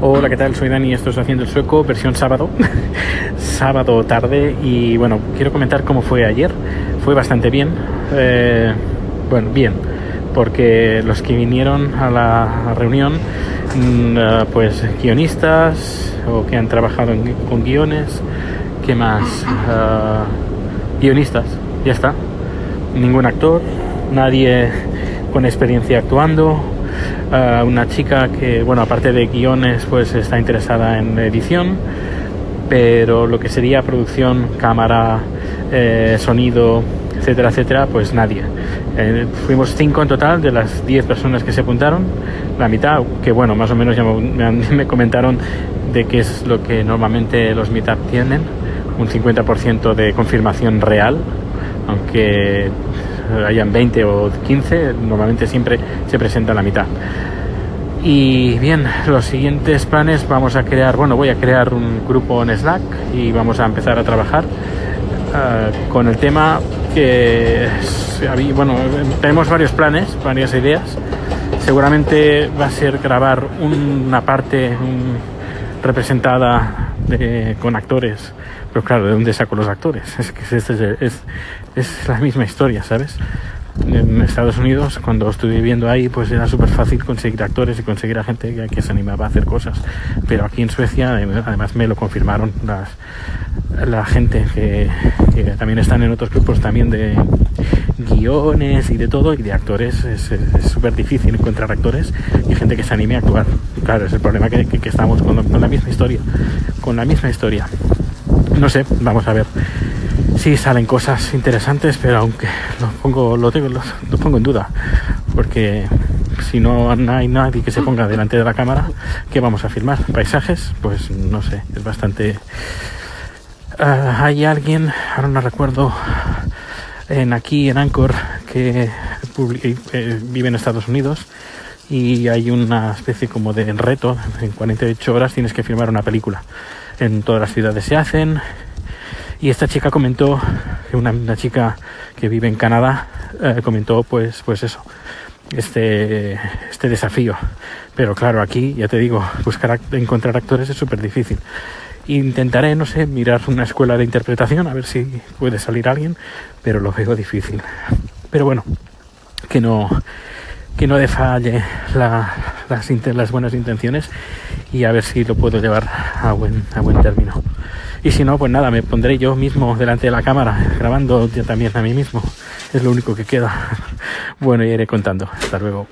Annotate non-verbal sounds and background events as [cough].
Hola, ¿qué tal? Soy Dani, esto es Haciendo el Sueco, versión sábado, [laughs] sábado tarde y bueno, quiero comentar cómo fue ayer. Fue bastante bien, eh, bueno, bien, porque los que vinieron a la reunión, mm, eh, pues guionistas o que han trabajado con guiones, ¿qué más? Ah, guionistas, ya está. Ningún actor, nadie con experiencia actuando, ah, una chica que, bueno, aparte de guiones, pues está interesada en edición, pero lo que sería producción, cámara, eh, sonido, etcétera, etcétera, pues nadie. Eh, fuimos cinco en total de las 10 personas que se apuntaron, la mitad, que bueno, más o menos ya me, me [laughs] comentaron de qué es lo que normalmente los meetup tienen, un 50% de confirmación real, aunque hayan 20 o 15, normalmente siempre se presenta la mitad. Y bien, los siguientes planes vamos a crear, bueno, voy a crear un grupo en Slack y vamos a empezar a trabajar ah, con el tema que, bueno, tenemos varios planes, varias ideas. Seguramente va a ser grabar una parte representada de- con actores, pero claro, ¿de dónde saco los actores? [laughs] Es que es la misma historia, ¿sabes? En Estados Unidos, cuando estuve viviendo ahí, pues era súper fácil conseguir actores y conseguir a gente que, se animaba a hacer cosas. Pero aquí en Suecia, adem- además me lo confirmaron las, la gente que, también están en otros grupos también de guiones y de todo, y de actores. Es súper difícil encontrar actores y gente que se anime a actuar. Claro, es el problema que, estamos con la misma historia. Con la misma historia. No sé, vamos a ver sí salen cosas interesantes, pero aunque lo pongo, lo, tengo, lo, lo pongo en duda, porque si no hay nadie que se ponga delante de la cámara, ¿qué vamos a filmar? ¿Paisajes? Pues no sé, es bastante... Ah, hay alguien, ahora no recuerdo, en aquí en Anchor que eh, vive en Estados Unidos y hay una especie como de reto, en 48 horas tienes que filmar una película. En todas las ciudades se hacen, y esta chica comentó, una, chica que vive en Canadá, eh, comentó pues, pues eso, este, este desafío. Pero claro, aquí, ya te digo, buscar, encontrar actores es súper difícil. Intentaré, no sé, mirar una escuela de interpretación, a ver si puede salir alguien, pero lo veo difícil. Pero bueno, que no, que no defalle la- las, buenas intenciones y a ver si lo puedo llevar a buen, a buen término. Y si no, pues nada, me pondré yo mismo delante de la cámara, grabando yo también a mí mismo. Es lo único que queda. [laughs] Bueno, y iré contando. Hasta luego.